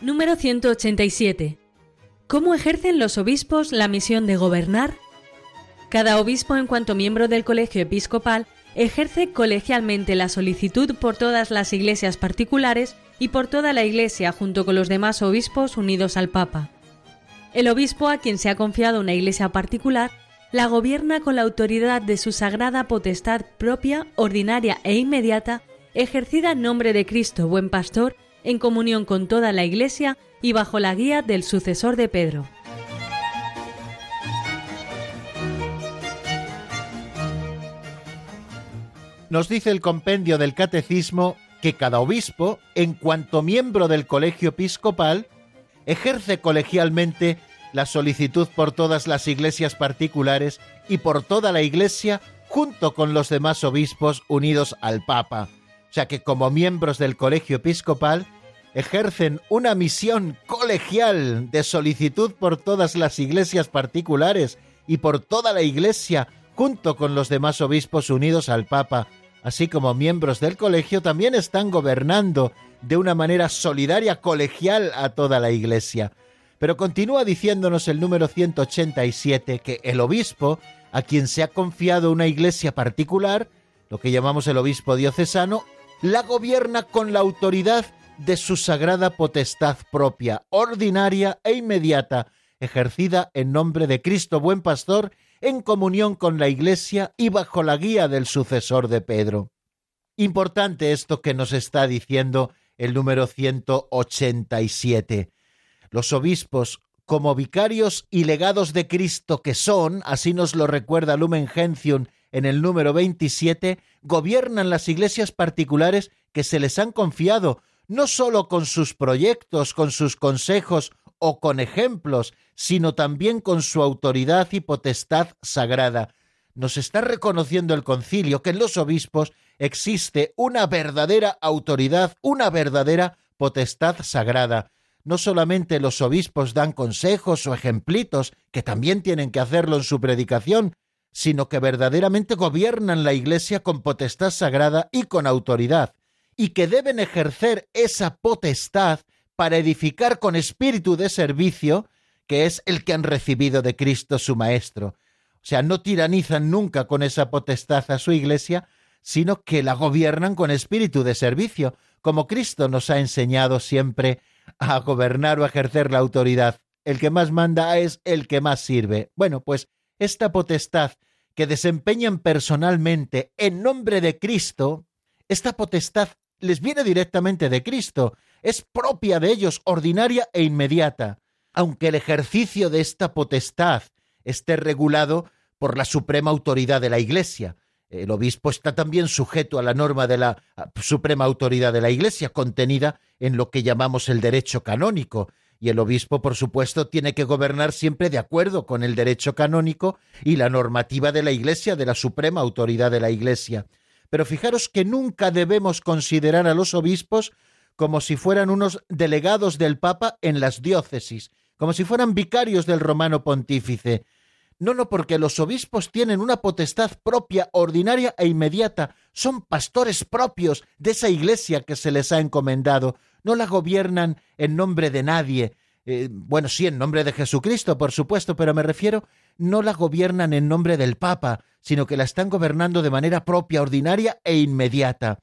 Número 187. ¿Cómo ejercen los obispos la misión de gobernar? Cada obispo, en cuanto miembro del colegio episcopal, ejerce colegialmente la solicitud por todas las iglesias particulares y por toda la iglesia junto con los demás obispos unidos al Papa. El obispo a quien se ha confiado una iglesia particular la gobierna con la autoridad de su sagrada potestad propia, ordinaria e inmediata, ejercida en nombre de Cristo, buen pastor, en comunión con toda la Iglesia y bajo la guía del sucesor de Pedro. Nos dice el compendio del Catecismo que cada obispo, en cuanto miembro del colegio episcopal, ejerce colegialmente la solicitud por todas las iglesias particulares y por toda la iglesia junto con los demás obispos unidos al Papa. O sea que como miembros del colegio episcopal ejercen una misión colegial de solicitud por todas las iglesias particulares y por toda la iglesia junto con los demás obispos unidos al Papa, así como miembros del colegio, también están gobernando de una manera solidaria, colegial a toda la iglesia. Pero continúa diciéndonos el número 187 que el obispo, a quien se ha confiado una iglesia particular, lo que llamamos el obispo diocesano, la gobierna con la autoridad de su sagrada potestad propia, ordinaria e inmediata, ejercida en nombre de Cristo buen pastor, en comunión con la Iglesia y bajo la guía del sucesor de Pedro. Importante esto que nos está diciendo el número 187. Los obispos, como vicarios y legados de Cristo que son, así nos lo recuerda Lumen Gentium en el número 27, gobiernan las iglesias particulares que se les han confiado, no sólo con sus proyectos, con sus consejos o con ejemplos, sino también con su autoridad y potestad sagrada. Nos está reconociendo el concilio que en los obispos existe una verdadera autoridad, una verdadera potestad sagrada. No solamente los obispos dan consejos o ejemplitos, que también tienen que hacerlo en su predicación, sino que verdaderamente gobiernan la Iglesia con potestad sagrada y con autoridad y que deben ejercer esa potestad para edificar con espíritu de servicio, que es el que han recibido de Cristo su Maestro. O sea, no tiranizan nunca con esa potestad a su iglesia, sino que la gobiernan con espíritu de servicio, como Cristo nos ha enseñado siempre a gobernar o a ejercer la autoridad. El que más manda es el que más sirve. Bueno, pues esta potestad que desempeñan personalmente en nombre de Cristo, esta potestad les viene directamente de Cristo, es propia de ellos, ordinaria e inmediata, aunque el ejercicio de esta potestad esté regulado por la suprema autoridad de la Iglesia. El obispo está también sujeto a la norma de la suprema autoridad de la Iglesia, contenida en lo que llamamos el derecho canónico, y el obispo, por supuesto, tiene que gobernar siempre de acuerdo con el derecho canónico y la normativa de la Iglesia, de la suprema autoridad de la Iglesia pero fijaros que nunca debemos considerar a los obispos como si fueran unos delegados del Papa en las diócesis, como si fueran vicarios del romano pontífice. No, no, porque los obispos tienen una potestad propia, ordinaria e inmediata, son pastores propios de esa iglesia que se les ha encomendado, no la gobiernan en nombre de nadie, eh, bueno, sí, en nombre de Jesucristo, por supuesto, pero me refiero no la gobiernan en nombre del Papa, sino que la están gobernando de manera propia, ordinaria e inmediata.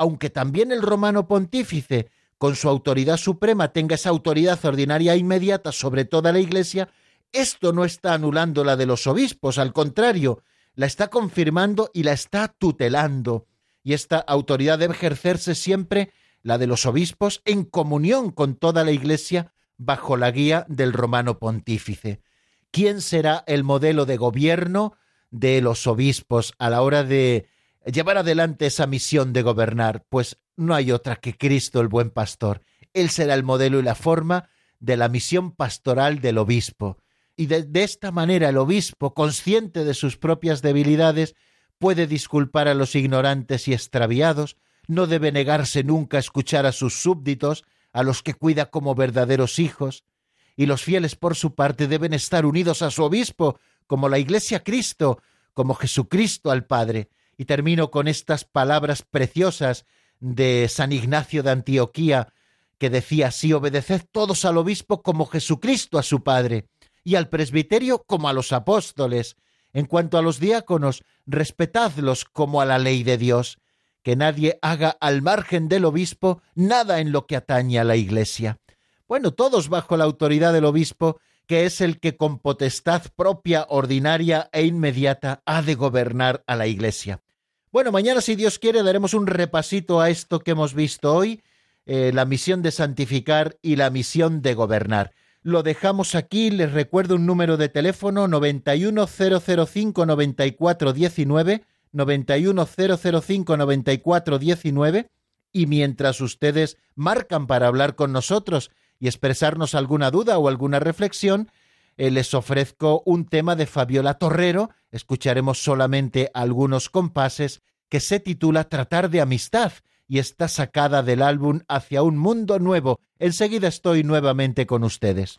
Aunque también el romano pontífice, con su autoridad suprema, tenga esa autoridad ordinaria e inmediata sobre toda la Iglesia, esto no está anulando la de los obispos, al contrario, la está confirmando y la está tutelando. Y esta autoridad debe ejercerse siempre, la de los obispos, en comunión con toda la Iglesia, bajo la guía del romano pontífice. ¿Quién será el modelo de gobierno de los obispos a la hora de llevar adelante esa misión de gobernar? Pues no hay otra que Cristo el buen pastor. Él será el modelo y la forma de la misión pastoral del obispo. Y de, esta manera el obispo, consciente de sus propias debilidades, puede disculpar a los ignorantes y extraviados, no debe negarse nunca a escuchar a sus súbditos, a los que cuida como verdaderos hijos, y los fieles por su parte deben estar unidos a su obispo, como la Iglesia a Cristo, como Jesucristo al Padre. Y termino con estas palabras preciosas de San Ignacio de Antioquía, que decía así, obedeced todos al obispo como Jesucristo a su Padre, y al presbiterio como a los apóstoles. En cuanto a los diáconos, respetadlos como a la ley de Dios, que nadie haga al margen del obispo nada en lo que atañe a la Iglesia. Bueno, todos bajo la autoridad del obispo, que es el que con potestad propia, ordinaria e inmediata ha de gobernar a la Iglesia. Bueno, mañana, si Dios quiere, daremos un repasito a esto que hemos visto hoy, eh, la misión de santificar y la misión de gobernar. Lo dejamos aquí, les recuerdo un número de teléfono 910059419, 910059419, y mientras ustedes marcan para hablar con nosotros y expresarnos alguna duda o alguna reflexión, eh, les ofrezco un tema de Fabiola Torrero, escucharemos solamente algunos compases, que se titula Tratar de Amistad y está sacada del álbum Hacia un Mundo Nuevo. Enseguida estoy nuevamente con ustedes.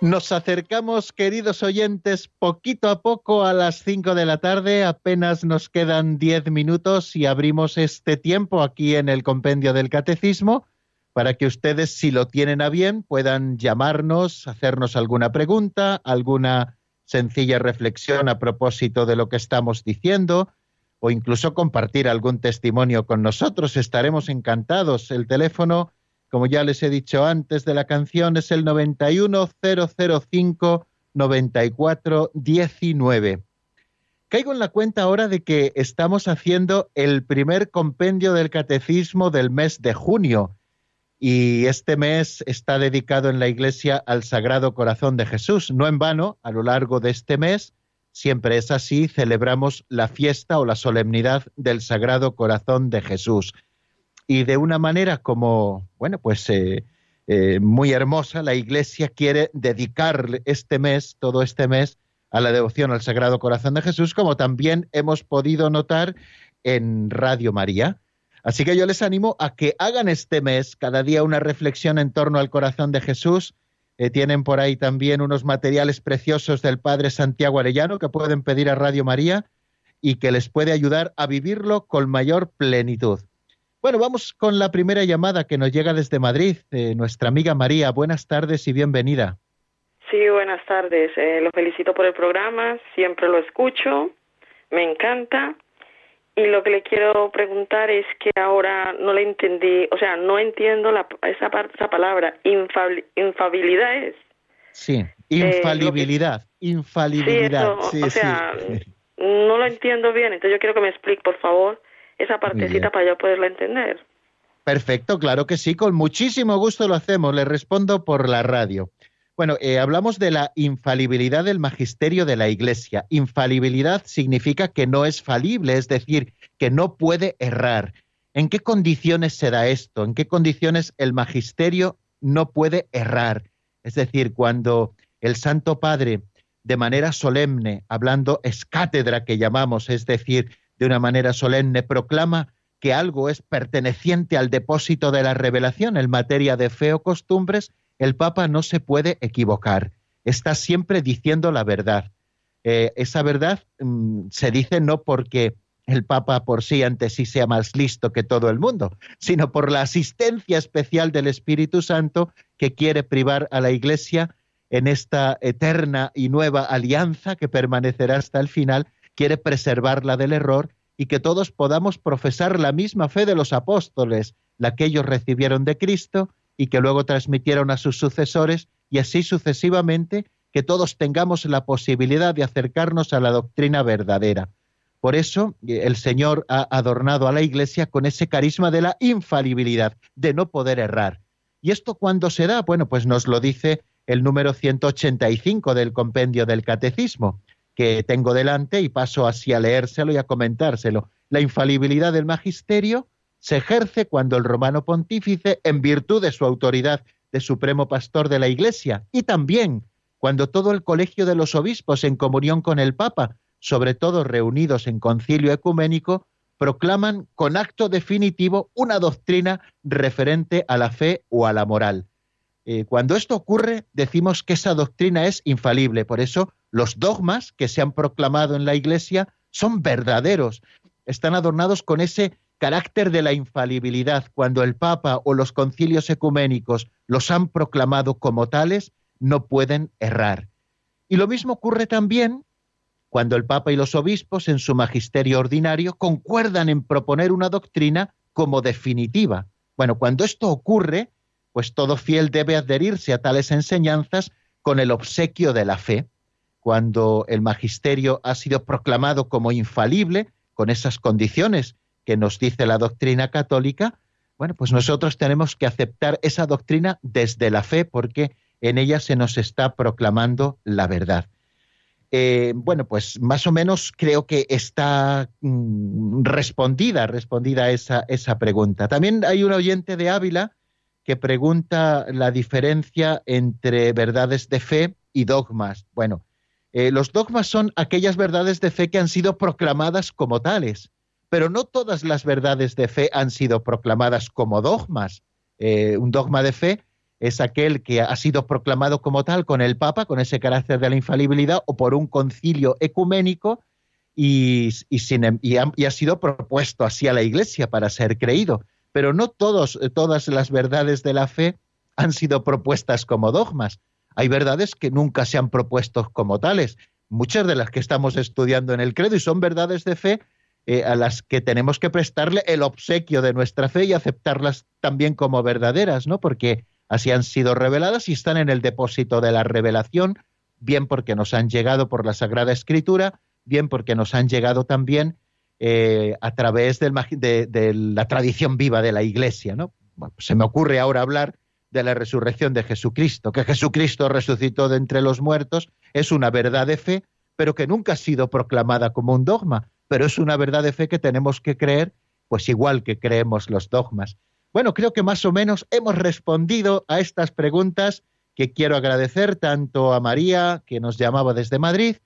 Nos acercamos, queridos oyentes, poquito a poco a las 5 de la tarde. Apenas nos quedan 10 minutos y abrimos este tiempo aquí en el Compendio del Catecismo para que ustedes, si lo tienen a bien, puedan llamarnos, hacernos alguna pregunta, alguna sencilla reflexión a propósito de lo que estamos diciendo o incluso compartir algún testimonio con nosotros. Estaremos encantados. El teléfono como ya les he dicho antes de la canción, es el 91005 9419. Caigo en la cuenta ahora de que estamos haciendo el primer compendio del catecismo del mes de junio y este mes está dedicado en la Iglesia al Sagrado Corazón de Jesús. No en vano, a lo largo de este mes, siempre es así, celebramos la fiesta o la solemnidad del Sagrado Corazón de Jesús. Y de una manera como, bueno, pues eh, eh, muy hermosa, la Iglesia quiere dedicar este mes, todo este mes, a la devoción al Sagrado Corazón de Jesús, como también hemos podido notar en Radio María. Así que yo les animo a que hagan este mes cada día una reflexión en torno al corazón de Jesús. Eh, tienen por ahí también unos materiales preciosos del Padre Santiago Arellano que pueden pedir a Radio María y que les puede ayudar a vivirlo con mayor plenitud. Bueno, vamos con la primera llamada que nos llega desde Madrid, eh, nuestra amiga María. Buenas tardes y bienvenida. Sí, buenas tardes. Eh, lo felicito por el programa, siempre lo escucho, me encanta. Y lo que le quiero preguntar es que ahora no le entendí, o sea, no entiendo la, esa, esa palabra, infabil- infabilidad es. Sí, infalibilidad, infalibilidad. Eh, Sí, eso, sí, o sea, no lo entiendo bien, entonces yo quiero que me explique, por favor, esa partecita para yo poderla entender. Perfecto, claro que sí, con muchísimo gusto lo hacemos. Le respondo por la radio. Bueno, eh, hablamos de la infalibilidad del magisterio de la Iglesia. Infalibilidad significa que no es falible, es decir, que no puede errar. ¿En qué condiciones se da esto? ¿En qué condiciones el magisterio no puede errar? Es decir, cuando el Santo Padre, de manera solemne, hablando es cátedra que llamamos, es decir, de una manera solemne, proclama que algo es perteneciente al depósito de la revelación en materia de fe o costumbres, el Papa no se puede equivocar. Está siempre diciendo la verdad. Eh, esa verdad mm, se dice no porque el Papa por sí ante sí sea más listo que todo el mundo, sino por la asistencia especial del Espíritu Santo que quiere privar a la Iglesia en esta eterna y nueva alianza que permanecerá hasta el final, quiere preservarla del error y que todos podamos profesar la misma fe de los apóstoles, la que ellos recibieron de Cristo y que luego transmitieron a sus sucesores, y así sucesivamente, que todos tengamos la posibilidad de acercarnos a la doctrina verdadera. Por eso eh, el Señor ha adornado a la Iglesia con ese carisma de la infalibilidad, de no poder errar. ¿Y esto cuándo se da? Bueno, pues nos lo dice el número 185 del compendio del Catecismo que tengo delante y paso así a leérselo y a comentárselo. La infalibilidad del magisterio se ejerce cuando el romano pontífice, en virtud de su autoridad de supremo pastor de la Iglesia, y también cuando todo el colegio de los obispos en comunión con el Papa, sobre todo reunidos en concilio ecuménico, proclaman con acto definitivo una doctrina referente a la fe o a la moral. Eh, cuando esto ocurre, decimos que esa doctrina es infalible. Por eso, los dogmas que se han proclamado en la Iglesia son verdaderos. Están adornados con ese carácter de la infalibilidad. Cuando el Papa o los concilios ecuménicos los han proclamado como tales, no pueden errar. Y lo mismo ocurre también cuando el Papa y los obispos en su magisterio ordinario concuerdan en proponer una doctrina como definitiva. Bueno, cuando esto ocurre, pues todo fiel debe adherirse a tales enseñanzas con el obsequio de la fe. Cuando el magisterio ha sido proclamado como infalible, con esas condiciones que nos dice la doctrina católica, bueno, pues nosotros tenemos que aceptar esa doctrina desde la fe porque en ella se nos está proclamando la verdad. Eh, bueno, pues más o menos creo que está mm, respondida, respondida esa, esa pregunta. También hay un oyente de Ávila que pregunta la diferencia entre verdades de fe y dogmas. Bueno, eh, los dogmas son aquellas verdades de fe que han sido proclamadas como tales, pero no todas las verdades de fe han sido proclamadas como dogmas. Eh, un dogma de fe es aquel que ha sido proclamado como tal con el Papa, con ese carácter de la infalibilidad, o por un concilio ecuménico, y, y, ha, y ha sido propuesto así a la Iglesia para ser creído. Pero no todos, todas las verdades de la fe han sido propuestas como dogmas. Hay verdades que nunca se han propuesto como tales. Muchas de las que estamos estudiando en el credo y son verdades de fe eh, a las que tenemos que prestarle el obsequio de nuestra fe y aceptarlas también como verdaderas, ¿no? Porque así han sido reveladas y están en el depósito de la revelación, bien porque nos han llegado por la Sagrada Escritura, bien porque nos han llegado también eh, a través de, la tradición viva de la Iglesia, ¿no? Bueno, se me ocurre ahora hablar de la resurrección de Jesucristo, que Jesucristo resucitó de entre los muertos, es una verdad de fe, pero que nunca ha sido proclamada como un dogma, pero es una verdad de fe que tenemos que creer, pues igual que creemos los dogmas. Bueno, creo que más o menos hemos respondido a estas preguntas que quiero agradecer tanto a María, que nos llamaba desde Madrid,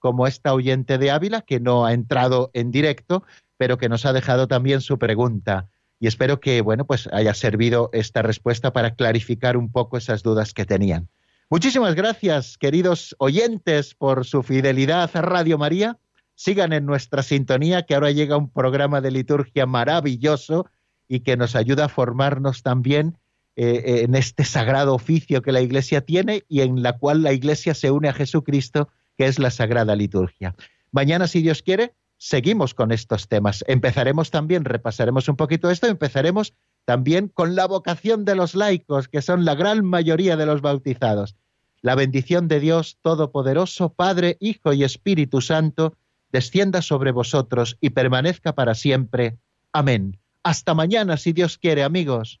como esta oyente de Ávila, que no ha entrado en directo, pero que nos ha dejado también su pregunta. Y espero que, bueno, pues haya servido esta respuesta para clarificar un poco esas dudas que tenían. Muchísimas gracias, queridos oyentes, por su fidelidad a Radio María. Sigan en nuestra sintonía, que ahora llega un programa de liturgia maravilloso y que nos ayuda a formarnos también eh, en este sagrado oficio que la Iglesia tiene y en la cual la Iglesia se une a Jesucristo, que es la sagrada liturgia. Mañana, si Dios quiere, seguimos con estos temas. Empezaremos también, repasaremos un poquito esto, empezaremos también con la vocación de los laicos, que son la gran mayoría de los bautizados. La bendición de Dios Todopoderoso, Padre, Hijo y Espíritu Santo, descienda sobre vosotros y permanezca para siempre. Amén. Hasta mañana, si Dios quiere, amigos.